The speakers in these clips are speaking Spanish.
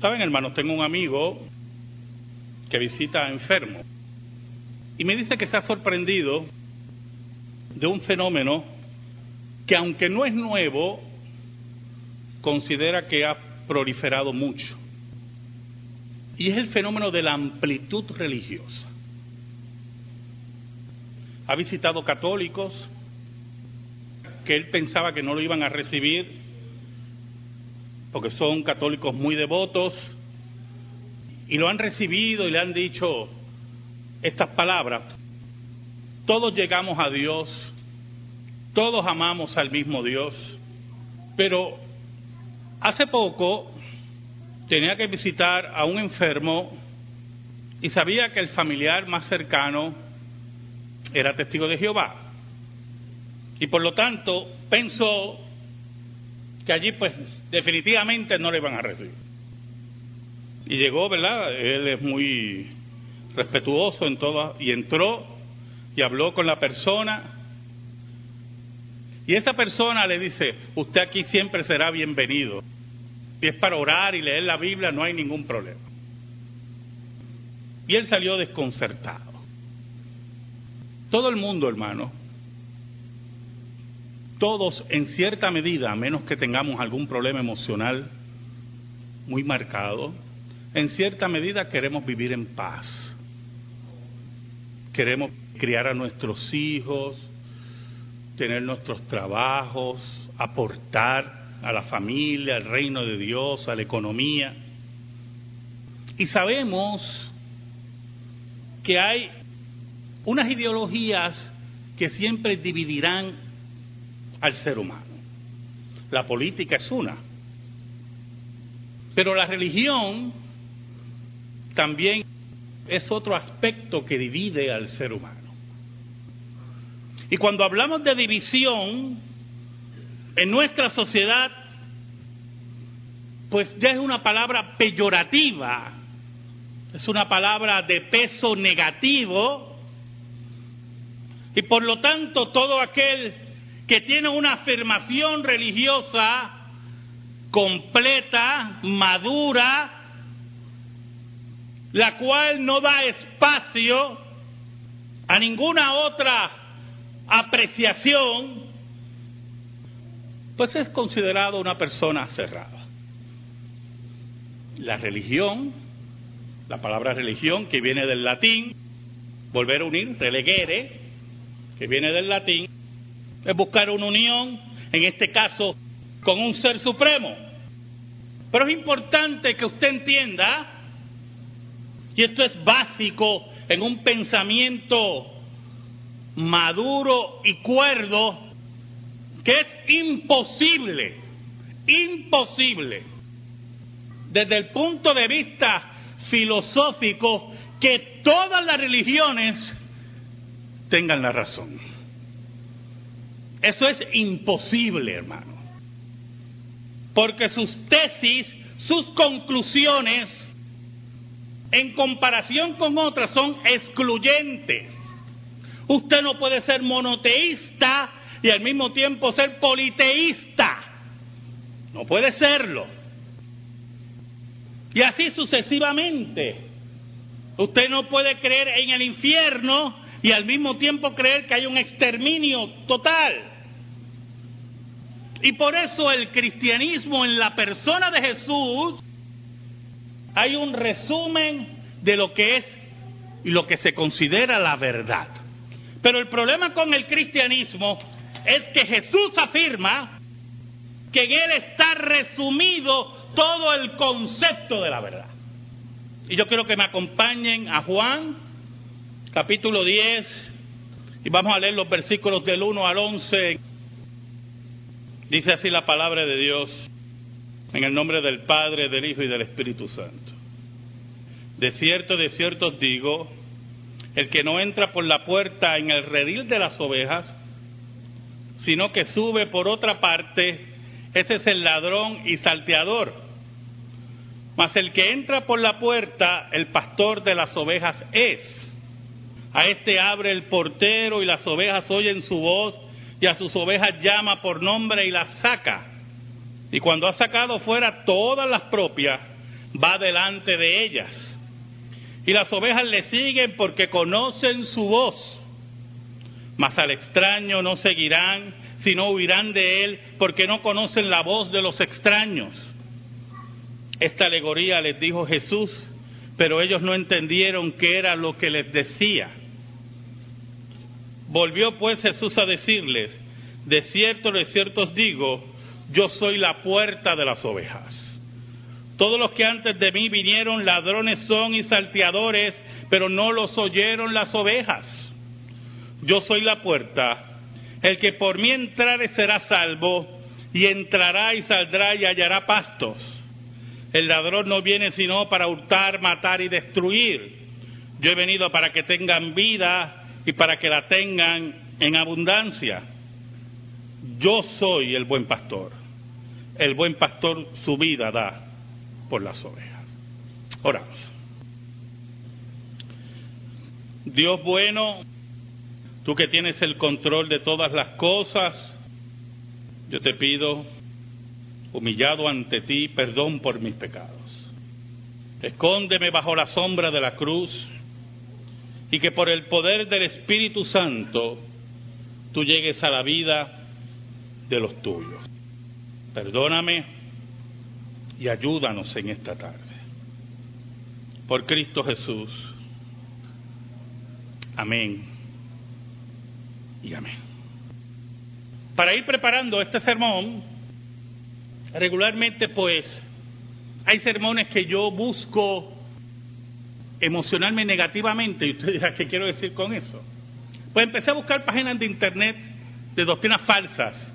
Saben, hermanos, tengo un amigo que visita enfermo y me dice que se ha sorprendido de un fenómeno que aunque no es nuevo, considera que ha proliferado mucho. Y es el fenómeno de la amplitud religiosa. Ha visitado católicos que él pensaba que no lo iban a recibir porque son católicos muy devotos y lo han recibido y le han dicho estas palabras. Todos llegamos a Dios, todos amamos al mismo Dios, pero hace poco tenía que visitar a un enfermo y sabía que el familiar más cercano era testigo de Jehová. Y por lo tanto pensó que allí pues definitivamente no le iban a recibir. Y llegó, ¿verdad? Él es muy respetuoso en todo y entró y habló con la persona. Y esa persona le dice, usted aquí siempre será bienvenido. Si es para orar y leer la Biblia, no hay ningún problema. Y él salió desconcertado. Todo el mundo, hermano, todos en cierta medida, a menos que tengamos algún problema emocional muy marcado, en cierta medida queremos vivir en paz. Queremos criar a nuestros hijos, tener nuestros trabajos, aportar a la familia, al reino de Dios, a la economía. Y sabemos que hay unas ideologías que siempre dividirán al ser humano. La política es una. Pero la religión también es otro aspecto que divide al ser humano. Y cuando hablamos de división, en nuestra sociedad, pues ya es una palabra peyorativa, es una palabra de peso negativo, y por lo tanto todo aquel que tiene una afirmación religiosa completa, madura, la cual no da espacio a ninguna otra apreciación, pues es considerado una persona cerrada. La religión, la palabra religión que viene del latín, volver a unir, relegere, que viene del latín, es buscar una unión, en este caso, con un ser supremo. Pero es importante que usted entienda, y esto es básico en un pensamiento maduro y cuerdo, que es imposible, imposible, desde el punto de vista filosófico, que todas las religiones tengan la razón. Eso es imposible, hermano. Porque sus tesis, sus conclusiones, en comparación con otras, son excluyentes. Usted no puede ser monoteísta y al mismo tiempo ser politeísta. No puede serlo. Y así sucesivamente. Usted no puede creer en el infierno y al mismo tiempo creer que hay un exterminio total. Y por eso el cristianismo en la persona de Jesús hay un resumen de lo que es y lo que se considera la verdad. Pero el problema con el cristianismo es que Jesús afirma que en Él está resumido todo el concepto de la verdad. Y yo quiero que me acompañen a Juan, capítulo 10, y vamos a leer los versículos del 1 al 11. Dice así la palabra de Dios, en el nombre del Padre, del Hijo y del Espíritu Santo. De cierto, de cierto os digo, el que no entra por la puerta en el redil de las ovejas, sino que sube por otra parte, ese es el ladrón y salteador. Mas el que entra por la puerta, el pastor de las ovejas es. A este abre el portero y las ovejas oyen su voz y a sus ovejas llama por nombre y las saca. Y cuando ha sacado fuera todas las propias, va delante de ellas. Y las ovejas le siguen porque conocen su voz. Mas al extraño no seguirán, sino huirán de él porque no conocen la voz de los extraños. Esta alegoría les dijo Jesús, pero ellos no entendieron qué era lo que les decía. Volvió pues Jesús a decirles, de cierto, de cierto os digo, yo soy la puerta de las ovejas. Todos los que antes de mí vinieron ladrones son y salteadores, pero no los oyeron las ovejas. Yo soy la puerta. El que por mí entrare será salvo, y entrará y saldrá y hallará pastos. El ladrón no viene sino para hurtar, matar y destruir. Yo he venido para que tengan vida y para que la tengan en abundancia. Yo soy el buen pastor. El buen pastor su vida da por las ovejas. Oramos. Dios bueno, tú que tienes el control de todas las cosas, yo te pido, humillado ante ti, perdón por mis pecados. Escóndeme bajo la sombra de la cruz y que por el poder del Espíritu Santo tú llegues a la vida de los tuyos. Perdóname y ayúdanos en esta tarde. Por Cristo Jesús. Amén. Y amén. Para ir preparando este sermón, regularmente pues hay sermones que yo busco emocionarme negativamente. Y usted dirá, ¿qué quiero decir con eso? Pues empecé a buscar páginas de internet de doctrinas falsas.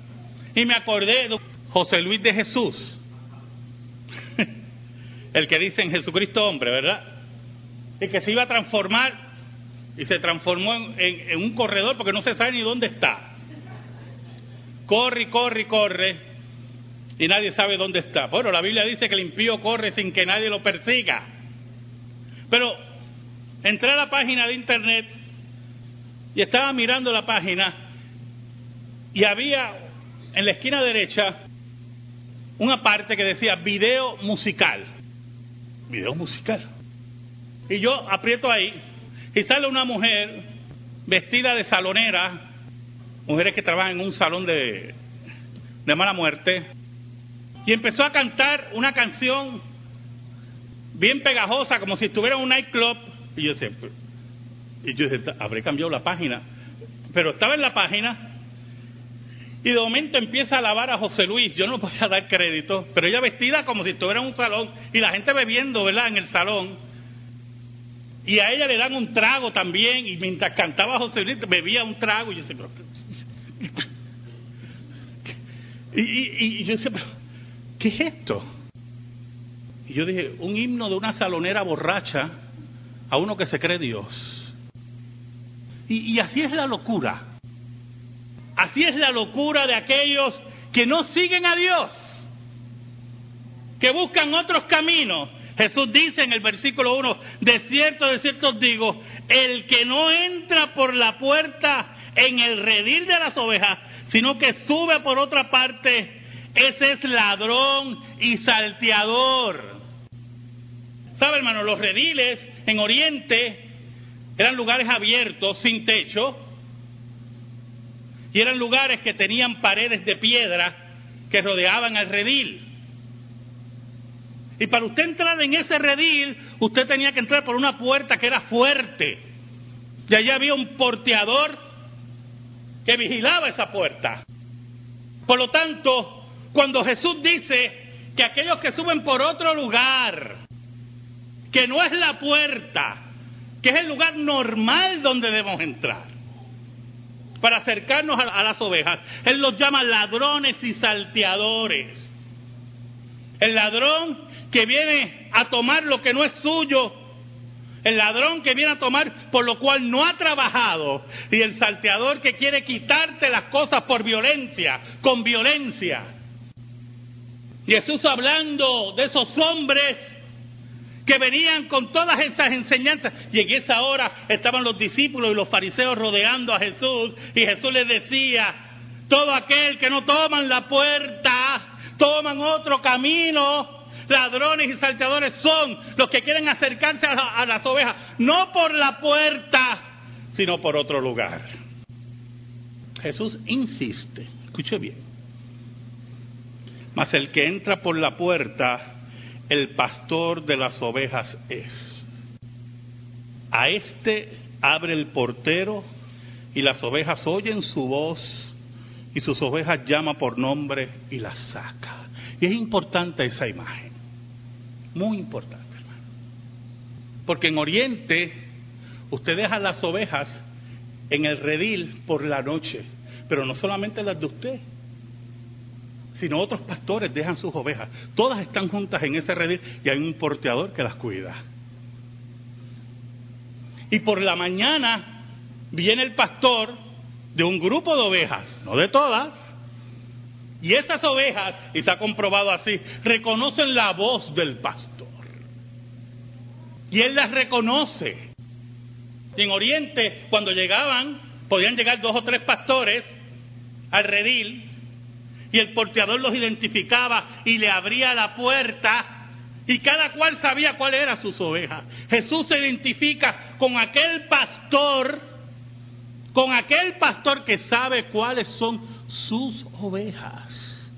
Y me acordé de José Luis de Jesús, el que dice en Jesucristo hombre, ¿verdad? Y que se iba a transformar y se transformó en, en un corredor porque no se sabe ni dónde está. Corre, corre, corre y nadie sabe dónde está. Bueno, la Biblia dice que el impío corre sin que nadie lo persiga. Pero entré a la página de internet y estaba mirando la página y había en la esquina derecha una parte que decía video musical. Video musical. Y yo aprieto ahí y sale una mujer vestida de salonera, mujeres que trabajan en un salón de, de mala muerte, y empezó a cantar una canción bien pegajosa, como si estuviera en un nightclub. Y yo decía, y yo decía, habré cambiado la página. Pero estaba en la página y de momento empieza a alabar a José Luis. Yo no podía dar crédito, pero ella vestida como si estuviera en un salón y la gente bebiendo, ¿verdad?, en el salón. Y a ella le dan un trago también, y mientras cantaba José Luis, bebía un trago. Y yo decía, y, y, y yo ¿qué es esto? Y yo dije, un himno de una salonera borracha a uno que se cree Dios. Y, así es la locura. Así es la locura de aquellos que no siguen a Dios, que buscan otros caminos. Jesús dice en el versículo 1, de cierto, de cierto os digo, el que no entra por la puerta en el redil de las ovejas, sino que sube por otra parte, ese es ladrón y salteador. ¿Sabe, hermano? Los rediles en Oriente eran lugares abiertos, sin techo, y eran lugares que tenían paredes de piedra que rodeaban al redil. Y para usted entrar en ese redil, usted tenía que entrar por una puerta que era fuerte. Y allí había un porteador que vigilaba esa puerta. Por lo tanto, cuando Jesús dice que aquellos que suben por otro lugar, que no es la puerta, que es el lugar normal donde debemos entrar para acercarnos a, las ovejas. Él los llama ladrones y salteadores. El ladrón que viene a tomar lo que no es suyo, el ladrón que viene a tomar por lo cual no ha trabajado, y el salteador que quiere quitarte las cosas por violencia, con violencia. Jesús hablando de esos hombres que venían con todas esas enseñanzas. Y en esa hora estaban los discípulos y los fariseos rodeando a Jesús y Jesús les decía, todo aquel que no toman la puerta, toman otro camino, ladrones y salteadores son los que quieren acercarse a, las ovejas, no por la puerta, sino por otro lugar. Jesús insiste, escuche bien, mas el que entra por la puerta, el pastor de las ovejas es. A este abre el portero y las ovejas oyen su voz y sus ovejas llama por nombre y las saca. Y es importante esa imagen, muy importante, hermano. Porque en Oriente usted deja las ovejas en el redil por la noche, pero no solamente las de usted, sino otros pastores dejan sus ovejas. Todas están juntas en ese redil y hay un porteador que las cuida. Y por la mañana viene el pastor de un grupo de ovejas, no de todas, y esas ovejas, y se ha comprobado así, reconocen la voz del pastor. Y él las reconoce. en Oriente, cuando llegaban, podían llegar dos o tres pastores al redil, y el porteador los identificaba y le abría la puerta, y cada cual sabía cuál era sus ovejas. Jesús se identifica con aquel pastor con aquel pastor que sabe cuáles son sus ovejas,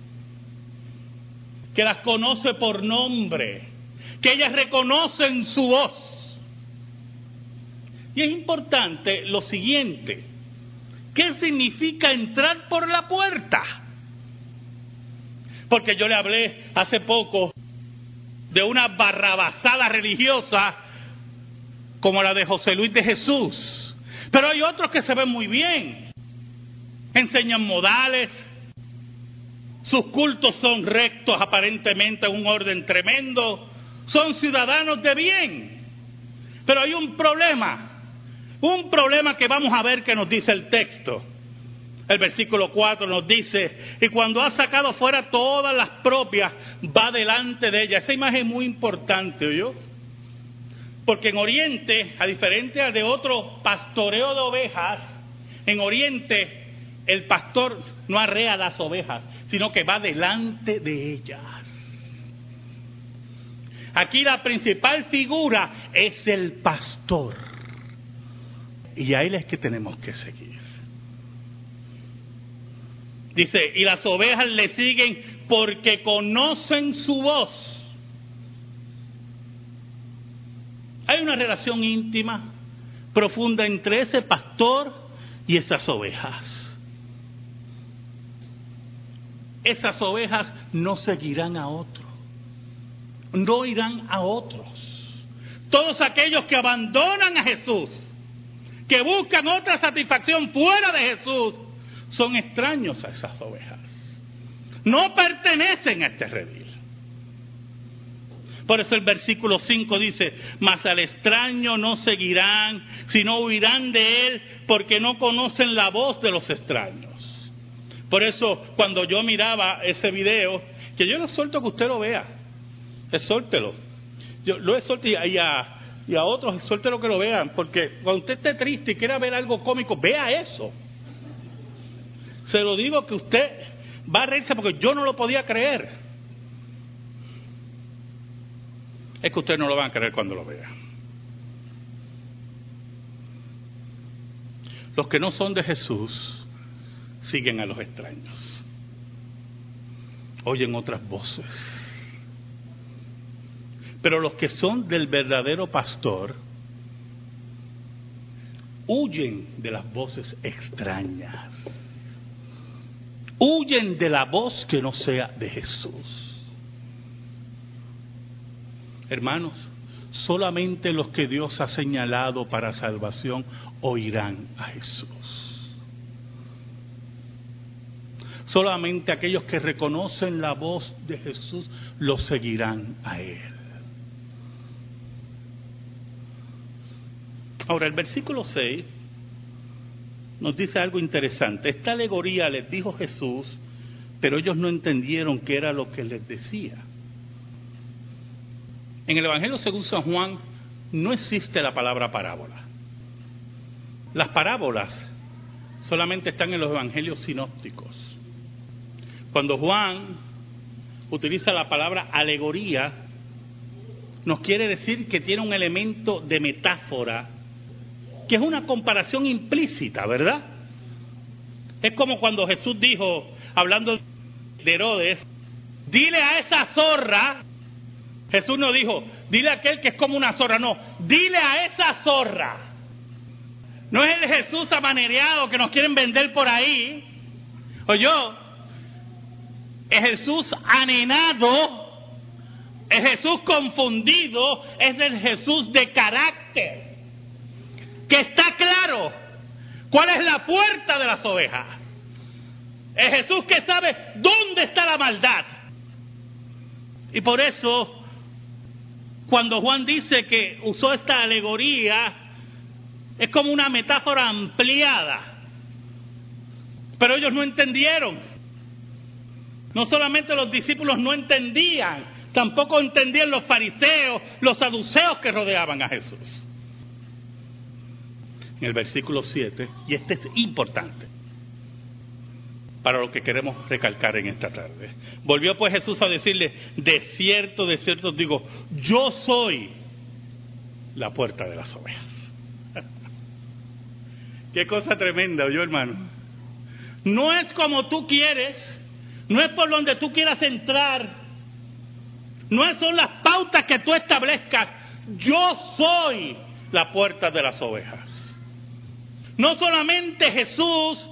que las conoce por nombre, que ellas reconocen su voz. Y es importante lo siguiente, ¿qué significa entrar por la puerta? Porque yo le hablé hace poco de una barrabasada religiosa como la de José Luis de Jesús pero hay otros que se ven muy bien. Enseñan modales. Sus cultos son rectos aparentemente en un orden tremendo. Son ciudadanos de bien. Pero hay un problema. Un problema que vamos a ver que nos dice el texto. El versículo 4 nos dice, y cuando ha sacado fuera todas las propias, va delante de ella. Esa imagen es muy importante, ¿oyó? Porque en Oriente, a diferencia de otro pastoreo de ovejas, en Oriente el pastor no arrea las ovejas, sino que va delante de ellas. Aquí la principal figura es el pastor. Y a él es que tenemos que seguir. Dice, y las ovejas le siguen porque conocen su voz. Hay una relación íntima, profunda entre ese pastor y esas ovejas. Esas ovejas no seguirán a otro, no irán a otros. Todos aquellos que abandonan a Jesús, que buscan otra satisfacción fuera de Jesús, son extraños a esas ovejas. No pertenecen a este redil. Por eso el versículo 5 dice, mas al extraño no seguirán, sino huirán de él, porque no conocen la voz de los extraños. Por eso cuando yo miraba ese video, que yo le suelto que usted lo vea, exhórtelo. Yo lo exhorto y a, y a otros exhórtelo que lo vean, porque cuando usted esté triste y quiera ver algo cómico, vea eso. Se lo digo que usted va a reírse porque yo no lo podía creer. es que ustedes no lo van a creer cuando lo vean. Los que no son de Jesús siguen a los extraños, oyen otras voces. Pero los que son del verdadero pastor huyen de las voces extrañas, huyen de la voz que no sea de Jesús. Hermanos, solamente los que Dios ha señalado para salvación oirán a Jesús. Solamente aquellos que reconocen la voz de Jesús lo seguirán a Él. Ahora, el versículo 6 nos dice algo interesante. Esta alegoría les dijo Jesús, pero ellos no entendieron qué era lo que les decía. En el Evangelio según San Juan no existe la palabra parábola. Las parábolas solamente están en los Evangelios sinópticos. Cuando Juan utiliza la palabra alegoría, nos quiere decir que tiene un elemento de metáfora, que es una comparación implícita, ¿verdad? Es como cuando Jesús dijo, hablando de Herodes, dile a esa zorra, Jesús no dijo, dile a aquel que es como una zorra, no, dile a esa zorra. No es el Jesús amanereado que nos quieren vender por ahí, o yo, es Jesús anenado, es Jesús confundido, es el Jesús de carácter, que está claro cuál es la puerta de las ovejas. Es Jesús que sabe dónde está la maldad. Y por eso, cuando Juan dice que usó esta alegoría, es como una metáfora ampliada. Pero ellos no entendieron. No solamente los discípulos no entendían, tampoco entendían los fariseos, los saduceos que rodeaban a Jesús. En el versículo 7, y este es importante para lo que queremos recalcar en esta tarde. Volvió pues Jesús a decirle, de cierto, de cierto digo, yo soy la puerta de las ovejas. Qué cosa tremenda, yo hermano. No es como tú quieres, no es por donde tú quieras entrar, no son las pautas que tú establezcas. Yo soy la puerta de las ovejas. No solamente Jesús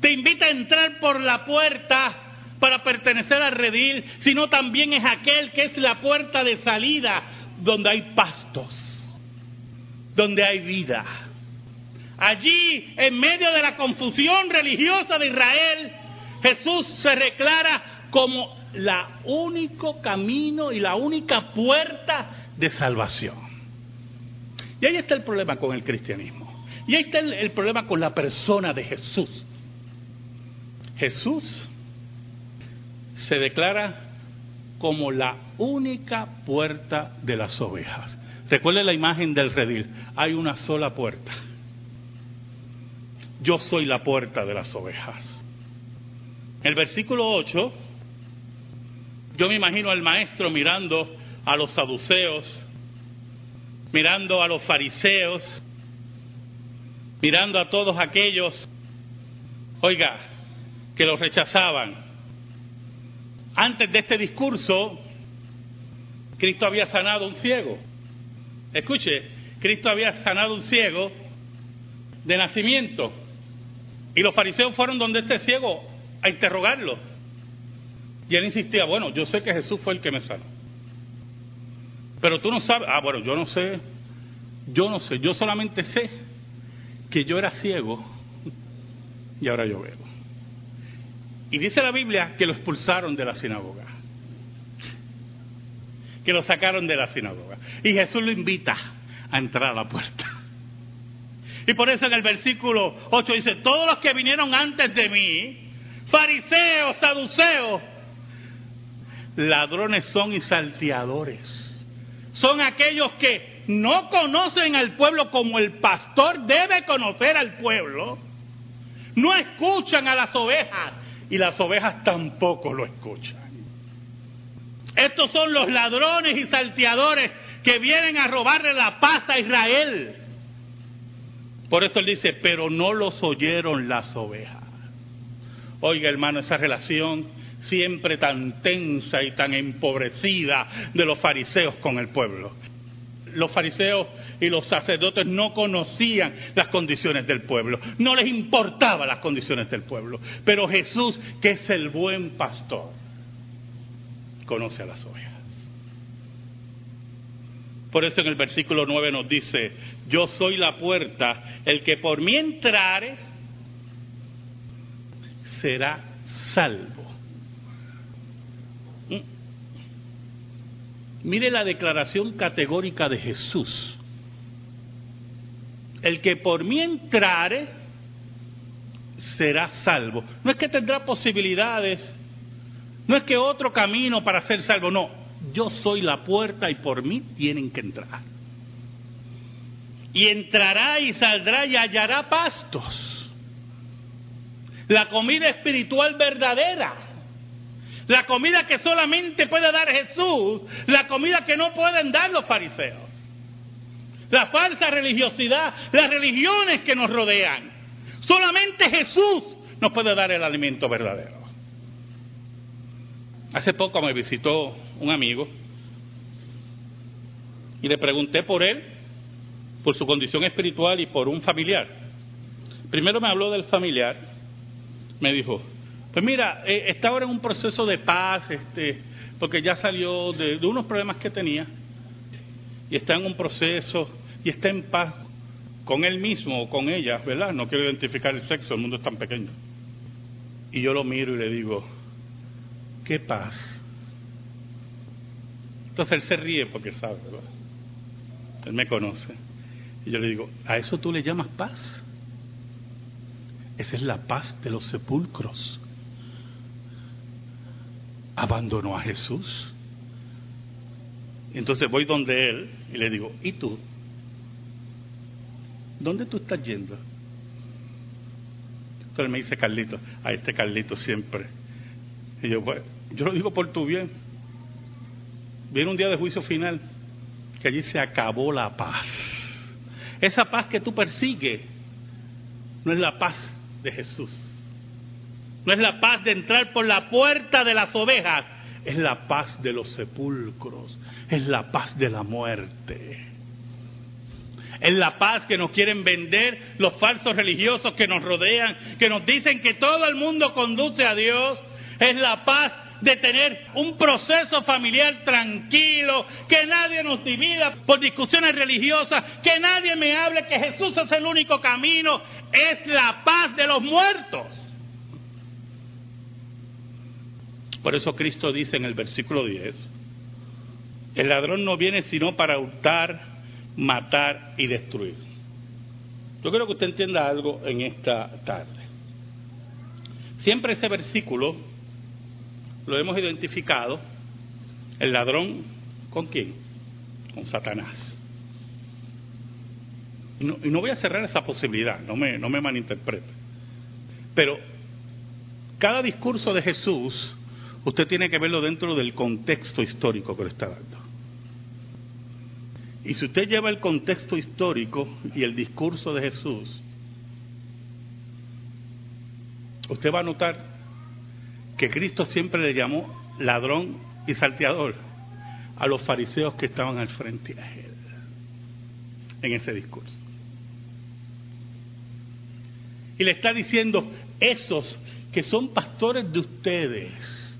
te invita a entrar por la puerta para pertenecer al redil, sino también es aquel que es la puerta de salida donde hay pastos, donde hay vida. Allí, en medio de la confusión religiosa de Israel, Jesús se declara como la único camino y la única puerta de salvación. Y ahí está el problema con el cristianismo. Y ahí está el, problema con la persona de Jesús. Jesús se declara como la única puerta de las ovejas. Recuerde la imagen del redil. Hay una sola puerta. Yo soy la puerta de las ovejas. El versículo 8, yo me imagino al maestro mirando a los saduceos, mirando a los fariseos, mirando a todos aquellos, oiga, que los rechazaban. Antes de este discurso, Cristo había sanado un ciego. Escuche, Cristo había sanado un ciego de nacimiento. Y los fariseos fueron donde este ciego a interrogarlo. Y él insistía, bueno, yo sé que Jesús fue el que me sanó. Pero tú no sabes, ah, bueno, yo no sé, yo no sé, yo solamente sé que yo era ciego y ahora yo veo. Y dice la Biblia que lo expulsaron de la sinagoga. Que lo sacaron de la sinagoga. Y Jesús lo invita a entrar a la puerta. Y por eso en el versículo 8 dice, todos los que vinieron antes de mí, fariseos, saduceos, ladrones son y salteadores. Son aquellos que no conocen al pueblo como el pastor debe conocer al pueblo. No escuchan a las ovejas y las ovejas tampoco lo escuchan. Estos son los ladrones y salteadores que vienen a robarle la paz a Israel. Por eso él dice, pero no los oyeron las ovejas. Oiga hermano, esa relación siempre tan tensa y tan empobrecida de los fariseos con el pueblo los fariseos y los sacerdotes no conocían las condiciones del pueblo, no les importaban las condiciones del pueblo. Pero Jesús, que es el buen pastor, conoce a las ovejas. Por eso en el versículo 9 nos dice, yo soy la puerta, el que por mí entrare será salvo. Mire la declaración categórica de Jesús. El que por mí entrare será salvo. No es que tendrá posibilidades, no es que otro camino para ser salvo, no. Yo soy la puerta y por mí tienen que entrar. Y entrará y saldrá y hallará pastos. La comida espiritual verdadera La comida que solamente puede dar Jesús, la comida que no pueden dar los fariseos. La falsa religiosidad, las religiones que nos rodean. Solamente Jesús nos puede dar el alimento verdadero. Hace poco me visitó un amigo y le pregunté por él, por su condición espiritual y por un familiar. Primero me habló del familiar, me dijo, pues mira, eh, está ahora en un proceso de paz, este, porque ya salió de, de unos problemas que tenía y está en un proceso y está en paz con él mismo o con ella, ¿verdad? No quiero identificar el sexo, el mundo es tan pequeño. Y yo lo miro y le digo, ¿qué paz? Entonces él se ríe porque sabe, ¿verdad? Él me conoce. Y yo le digo, ¿a eso tú le llamas paz? Esa es la paz de los sepulcros abandonó a Jesús. Entonces voy donde él y le digo, ¿y tú? ¿Dónde tú estás yendo? Entonces me dice Carlito, a este Carlito siempre. Y yo, pues, yo lo digo por tu bien. Viene un día de juicio final, que allí se acabó la paz. Esa paz que tú persigues no es la paz de Jesús. No es la paz de entrar por la puerta de las ovejas, es la paz de los sepulcros, es la paz de la muerte. Es la paz que nos quieren vender los falsos religiosos que nos rodean, que nos dicen que todo el mundo conduce a Dios. Es la paz de tener un proceso familiar tranquilo, que nadie nos divida por discusiones religiosas, que nadie me hable que Jesús es el único camino. Es la paz de los muertos. Por eso Cristo dice en el versículo 10, el ladrón no viene sino para hurtar, matar y destruir. Yo quiero que usted entienda algo en esta tarde. Siempre ese versículo lo hemos identificado, el ladrón, ¿con quién? Con Satanás. Y no, voy a cerrar esa posibilidad, no me, no me malinterprete. Pero cada discurso de Jesús usted tiene que verlo dentro del contexto histórico que le está dando. Y si usted lleva el contexto histórico y el discurso de Jesús, usted va a notar que Cristo siempre le llamó ladrón y salteador a los fariseos que estaban al frente de él en ese discurso. Y le está diciendo, esos que son pastores de ustedes,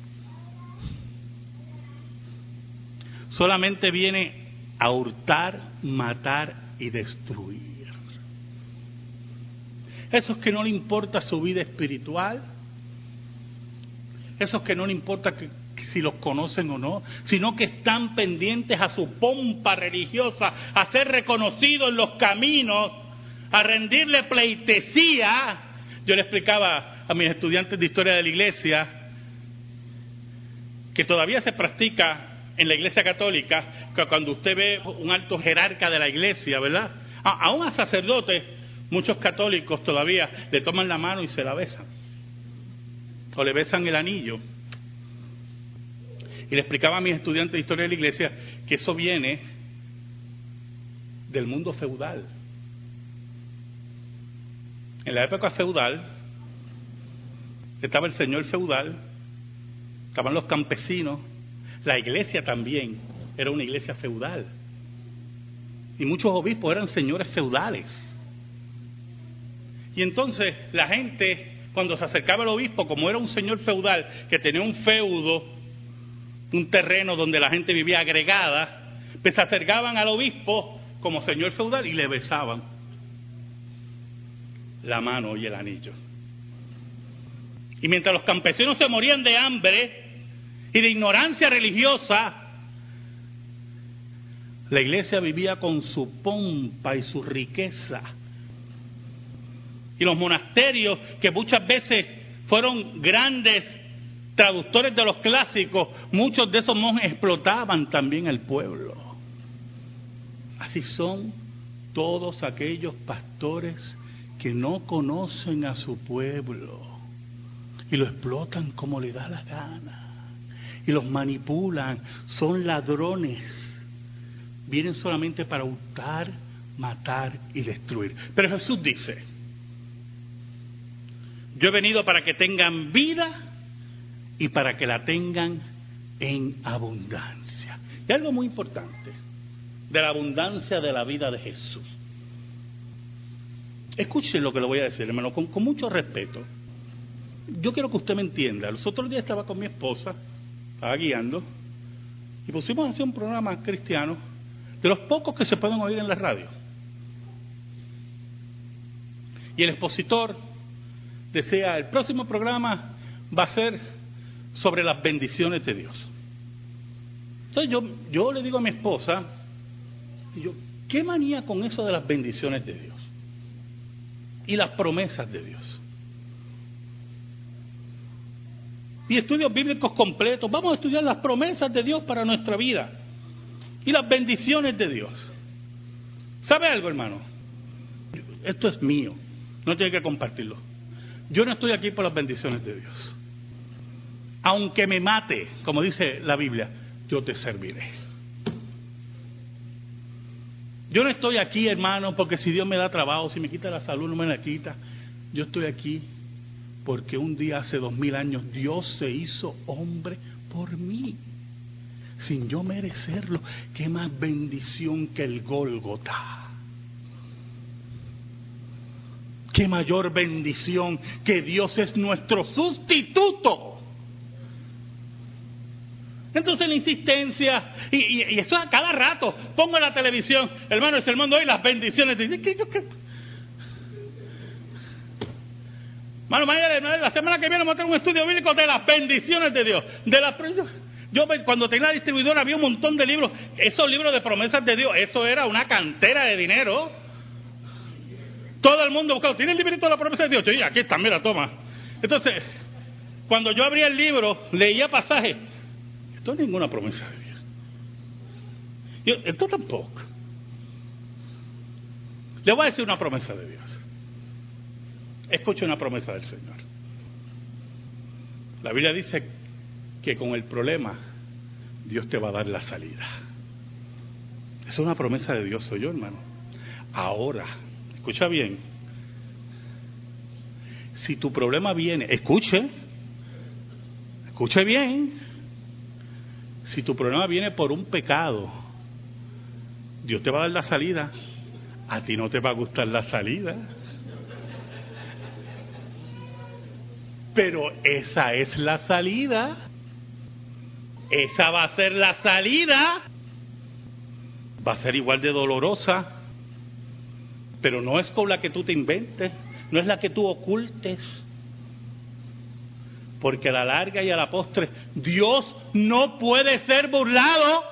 solamente viene a hurtar, matar y destruir. Esos que no le importa su vida espiritual, esos que no le importa que, si los conocen o no, sino que están pendientes a su pompa religiosa, a ser reconocidos en los caminos, a rendirle pleitesía. Yo le explicaba a mis estudiantes de historia de la iglesia que todavía se practica en la iglesia católica, que cuando usted ve un alto jerarca de la iglesia, ¿verdad? A, a sacerdotes, muchos católicos todavía le toman la mano y se la besan. O le besan el anillo. Y le explicaba a mis estudiantes de historia de la iglesia que eso viene del mundo feudal. En la época feudal estaba el señor feudal, estaban los campesinos, la iglesia también era una iglesia feudal. Y muchos obispos eran señores feudales. Y entonces la gente, cuando se acercaba al obispo, como era un señor feudal que tenía un feudo, un terreno donde la gente vivía agregada, pues se acercaban al obispo como señor feudal y le besaban la mano y el anillo. Y mientras los campesinos se morían de hambre, y de ignorancia religiosa, la iglesia vivía con su pompa y su riqueza. Y los monasterios, que muchas veces fueron grandes traductores de los clásicos, muchos de esos monjes explotaban también el pueblo. Así son todos aquellos pastores que no conocen a su pueblo y lo explotan como le da la gana. Y los manipulan, son ladrones. Vienen solamente para hurtar, matar y destruir. Pero Jesús dice, yo he venido para que tengan vida y para que la tengan en abundancia. Y algo muy importante de la abundancia de la vida de Jesús. Escuchen lo que le voy a decir, hermano, con, con mucho respeto. Yo quiero que usted me entienda. Los otros días estaba con mi esposa, estaba guiando, y pusimos a hacer un programa cristiano de los pocos que se pueden oír en la radio. Y el expositor decía, el próximo programa va a ser sobre las bendiciones de Dios. Entonces yo, yo le digo a mi esposa, yo, ¿qué manía con eso de las bendiciones de Dios? Y las promesas de Dios. Y estudios bíblicos completos. Vamos a estudiar las promesas de Dios para nuestra vida. Y las bendiciones de Dios. ¿Sabe algo, hermano? Esto es mío. No tiene que compartirlo. Yo no estoy aquí por las bendiciones de Dios. Aunque me mate, como dice la Biblia, yo te serviré. Yo no estoy aquí, hermano, porque si Dios me da trabajo, si me quita la salud, no me la quita. Yo estoy aquí porque un día hace dos mil años Dios se hizo hombre por mí, sin yo merecerlo. Qué más bendición que el Gólgota. Qué mayor bendición que Dios es nuestro sustituto. Entonces la insistencia, y, y, eso a cada rato, pongo en la televisión, hermano, es el mundo hoy, las bendiciones. De, ¿qué, qué, mañana, la semana que viene vamos a tener un estudio bíblico de las bendiciones de Dios. De las, yo cuando tenía la distribuidora había un montón de libros, esos libros de promesas de Dios, eso era una cantera de dinero. Todo el mundo buscaba, ¿tiene el librito de la promesa de Dios? Yo, aquí está, mira, toma. Entonces, cuando yo abría el libro, leía pasajes esto es ninguna promesa de Dios. Esto tampoco. Le voy a decir una promesa de Dios. Escuche una promesa del Señor. La Biblia dice que con el problema Dios te va a dar la salida. Es una promesa de Dios, soy yo, hermano. Ahora, escucha bien. Si tu problema viene, escuche, escuche bien. Si tu problema viene por un pecado, Dios te va a dar la salida. A ti no te va a gustar la salida. Pero esa es la salida. Esa va a ser la salida. Va a ser igual de dolorosa. Pero no es con la que tú te inventes. No es la que tú ocultes porque a la larga y a la postre Dios no puede ser burlado.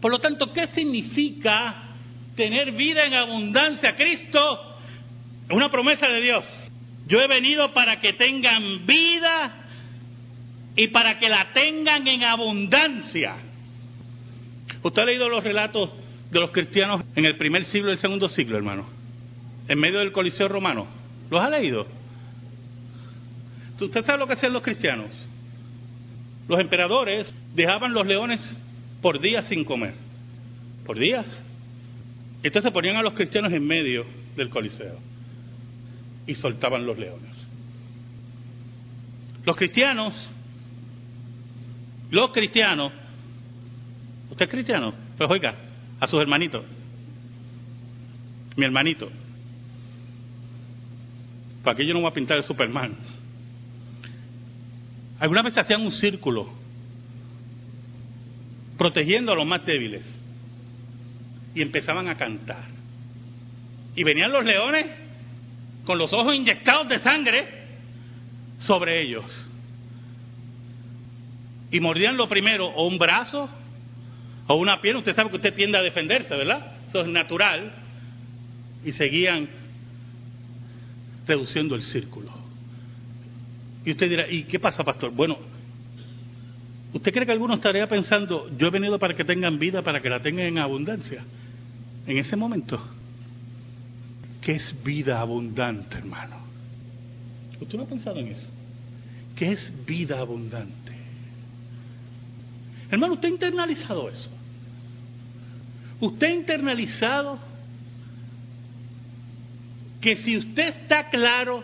Por lo tanto, ¿qué significa tener vida en abundancia? Cristo una promesa de Dios. Yo he venido para que tengan vida y para que la tengan en abundancia. ¿Usted ha leído los relatos de los cristianos en el primer siglo y el segundo siglo, hermano? En medio del Coliseo romano. ¿Los ha leído? ¿Usted sabe lo que hacían los cristianos? Los emperadores dejaban los leones por días sin comer. Por días. Entonces ponían a los cristianos en medio del Coliseo y soltaban los leones. Los cristianos, los cristianos, ¿usted es cristiano? Pues oiga, a sus hermanitos, mi hermanito, para que yo no voy a pintar el Superman. Alguna vez hacían un círculo protegiendo a los más débiles y empezaban a cantar. Y venían los leones con los ojos inyectados de sangre sobre ellos. Y mordían lo primero o un brazo o una pierna. Usted sabe que usted tiende a defenderse, ¿verdad? Eso es natural. Y seguían reduciendo el círculo. Y usted dirá, ¿y qué pasa, pastor? Bueno, ¿usted cree que alguno estaría pensando, yo he venido para que tengan vida, para que la tengan en abundancia? En ese momento, ¿qué es vida abundante, hermano? ¿Usted no ha pensado en eso? que es vida abundante. Hermano, usted ha internalizado eso. Usted ha internalizado que si usted está claro,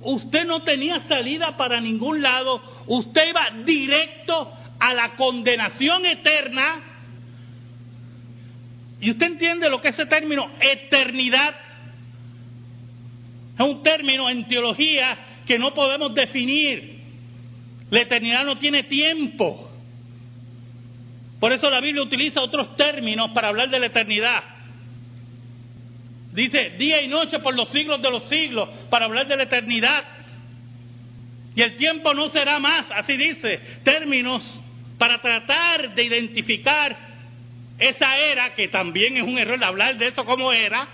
usted no tenía salida para ningún lado, usted iba directo a la condenación eterna. ¿Y usted entiende lo que es ese término eternidad? Es un término en teología que no podemos definir. La eternidad no tiene tiempo. Por eso la Biblia utiliza otros términos para hablar de la eternidad. Dice día y noche por los siglos de los siglos para hablar de la eternidad. Y el tiempo no será más, así dice, términos para tratar de identificar esa era, que también es un error hablar de eso como era,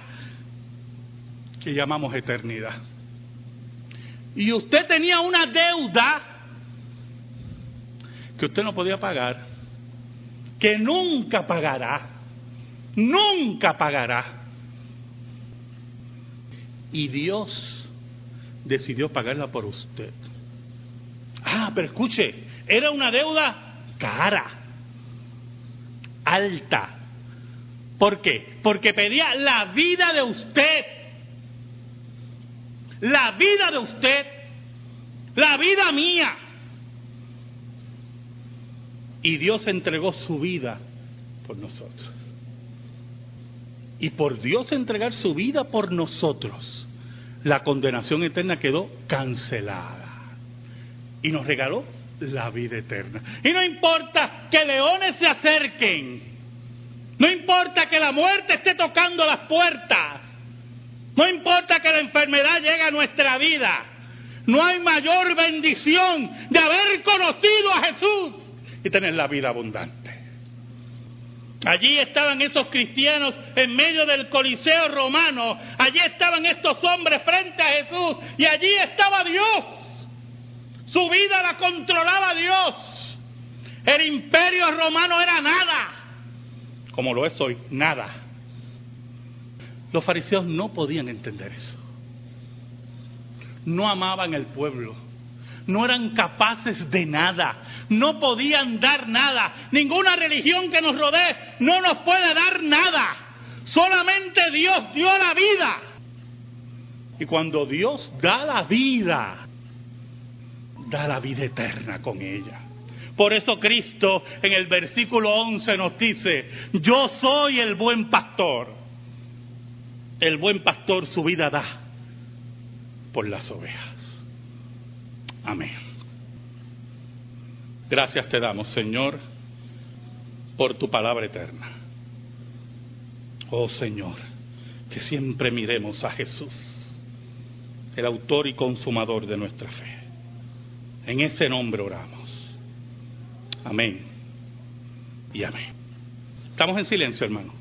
que llamamos eternidad. Y usted tenía una deuda que usted no podía pagar, que nunca pagará, nunca pagará. Y Dios decidió pagarla por usted. Ah, pero escuche, era una deuda cara, alta. ¿Por qué? Porque pedía la vida de usted. La vida de usted. La vida mía. Y Dios entregó su vida por nosotros. Y por Dios entregar su vida por nosotros, la condenación eterna quedó cancelada. Y nos regaló la vida eterna. Y no importa que leones se acerquen, no importa que la muerte esté tocando las puertas, no importa que la enfermedad llegue a nuestra vida, no hay mayor bendición de haber conocido a Jesús y tener la vida abundante. Allí estaban esos cristianos en medio del Coliseo romano. Allí estaban estos hombres frente a Jesús. Y allí estaba Dios. Su vida la controlaba Dios. El imperio romano era nada. Como lo es hoy, nada. Los fariseos no podían entender eso. No amaban el pueblo no eran capaces de nada, no podían dar nada. Ninguna religión que nos rodee no nos puede dar nada. Solamente Dios dio la vida. Y cuando Dios da la vida, da la vida eterna con ella. Por eso Cristo en el versículo 11 nos dice, yo soy el buen pastor. El buen pastor su vida da por las ovejas. Amén. Gracias te damos, Señor, por tu palabra eterna. Oh Señor, que siempre miremos a Jesús, el autor y consumador de nuestra fe. En ese nombre oramos. Amén y amén. Estamos en silencio, hermano.